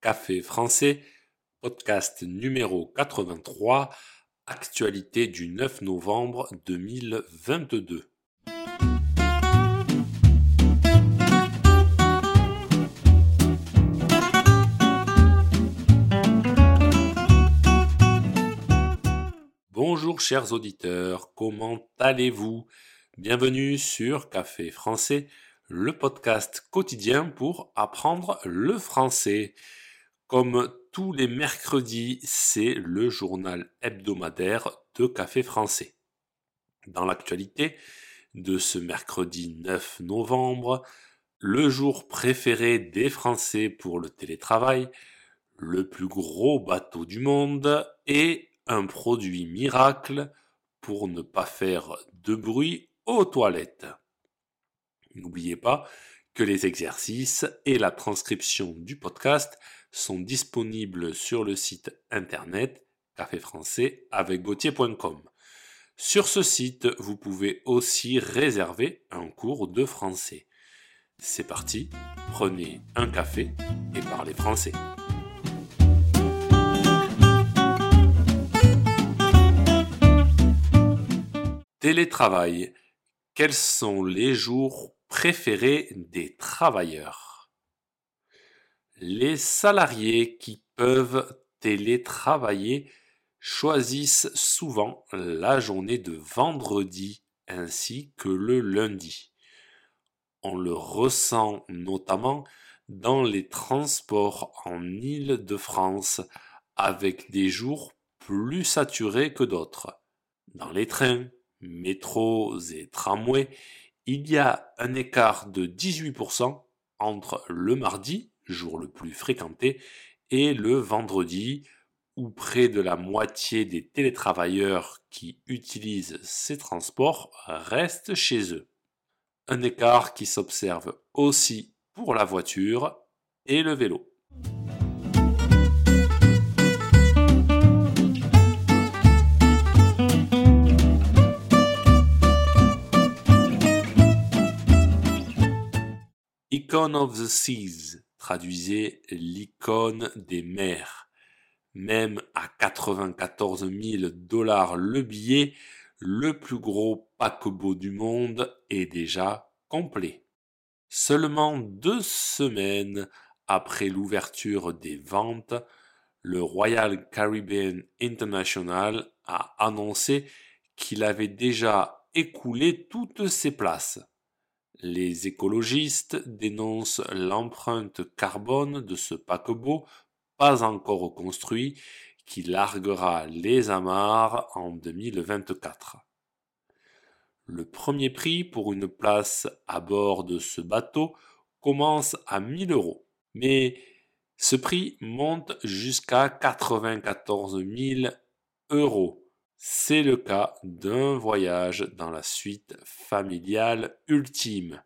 Café français, podcast numéro 83, actualité du 9 novembre 2022. Bonjour chers auditeurs, comment allez-vous? Bienvenue sur Café français, le podcast quotidien pour apprendre le français. Comme tous les mercredis, c'est le journal hebdomadaire de Café français. Dans l'actualité de ce mercredi 9 novembre, le jour préféré des Français pour le télétravail, le plus gros bateau du monde et un produit miracle pour ne pas faire de bruit aux toilettes. N'oubliez pas que les exercices et la transcription du podcast sont disponibles sur le site internet café français avec Sur ce site, vous pouvez aussi réserver un cours de français. C'est parti, prenez un café et parlez français. Télétravail. Quels sont les jours préférés des travailleurs? Les salariés qui peuvent télétravailler choisissent souvent la journée de vendredi ainsi que le lundi. On le ressent notamment dans les transports en Île-de-France avec des jours plus saturés que d'autres. Dans les trains, métros et tramways, il y a un écart de 18% entre le mardi jour le plus fréquenté, et le vendredi, où près de la moitié des télétravailleurs qui utilisent ces transports restent chez eux. Un écart qui s'observe aussi pour la voiture et le vélo. Icon of the Seas traduisez l'icône des mers. Même à 94 000 dollars le billet, le plus gros paquebot du monde est déjà complet. Seulement deux semaines après l'ouverture des ventes, le Royal Caribbean International a annoncé qu'il avait déjà écoulé toutes ses places. Les écologistes dénoncent l'empreinte carbone de ce paquebot pas encore construit qui larguera les amarres en 2024. Le premier prix pour une place à bord de ce bateau commence à 1000 euros, mais ce prix monte jusqu'à 94 000 euros c'est le cas d'un voyage dans la suite familiale ultime,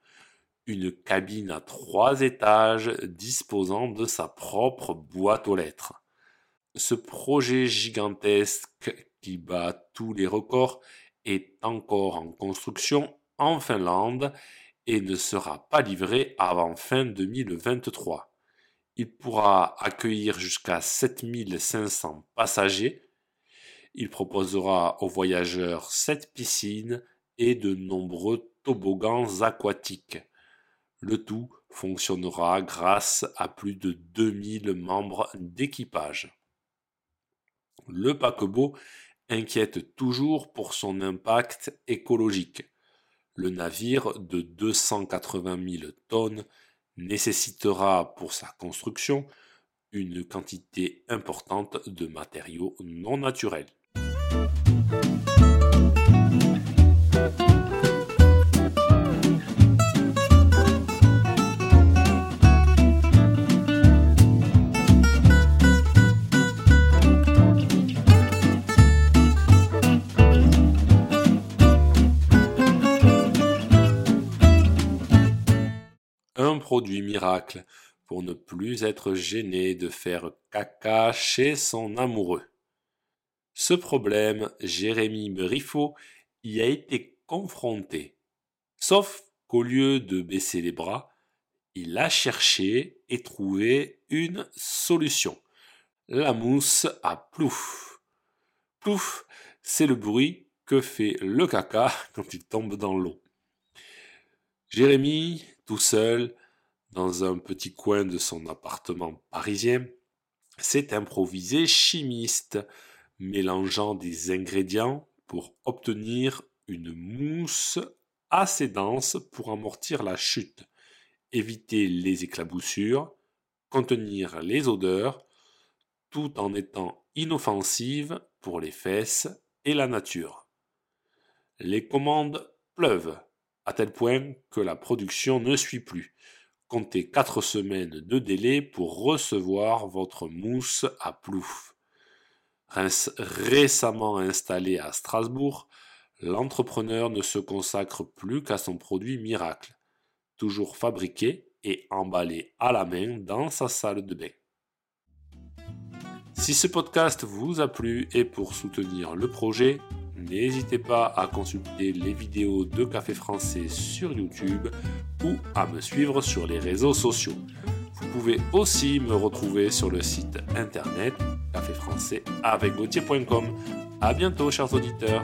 une cabine à trois étages disposant de sa propre boîte aux lettres. Ce projet gigantesque qui bat tous les records est encore en construction en Finlande et ne sera pas livré avant fin 2023. Il pourra accueillir jusqu'à 7500 passagers il proposera aux voyageurs sept piscines et de nombreux toboggans aquatiques. Le tout fonctionnera grâce à plus de 2000 membres d'équipage. Le paquebot inquiète toujours pour son impact écologique. Le navire de 280 000 tonnes nécessitera pour sa construction une quantité importante de matériaux non naturels. Un produit miracle pour ne plus être gêné de faire caca chez son amoureux. Ce problème, Jérémy Briffaut y a été confronté. Sauf qu'au lieu de baisser les bras, il a cherché et trouvé une solution. La mousse à plouf. Plouf, c'est le bruit que fait le caca quand il tombe dans l'eau. Jérémy, tout seul, dans un petit coin de son appartement parisien, s'est improvisé chimiste, mélangeant des ingrédients pour obtenir une mousse assez dense pour amortir la chute, éviter les éclaboussures, contenir les odeurs, tout en étant inoffensive pour les fesses et la nature. Les commandes pleuvent, à tel point que la production ne suit plus. Comptez 4 semaines de délai pour recevoir votre mousse à plouf. Récemment installé à Strasbourg, l'entrepreneur ne se consacre plus qu'à son produit miracle, toujours fabriqué et emballé à la main dans sa salle de bain. Si ce podcast vous a plu et pour soutenir le projet, n'hésitez pas à consulter les vidéos de Café Français sur YouTube ou à me suivre sur les réseaux sociaux. Vous pouvez aussi me retrouver sur le site internet caféfrançais avec A bientôt chers auditeurs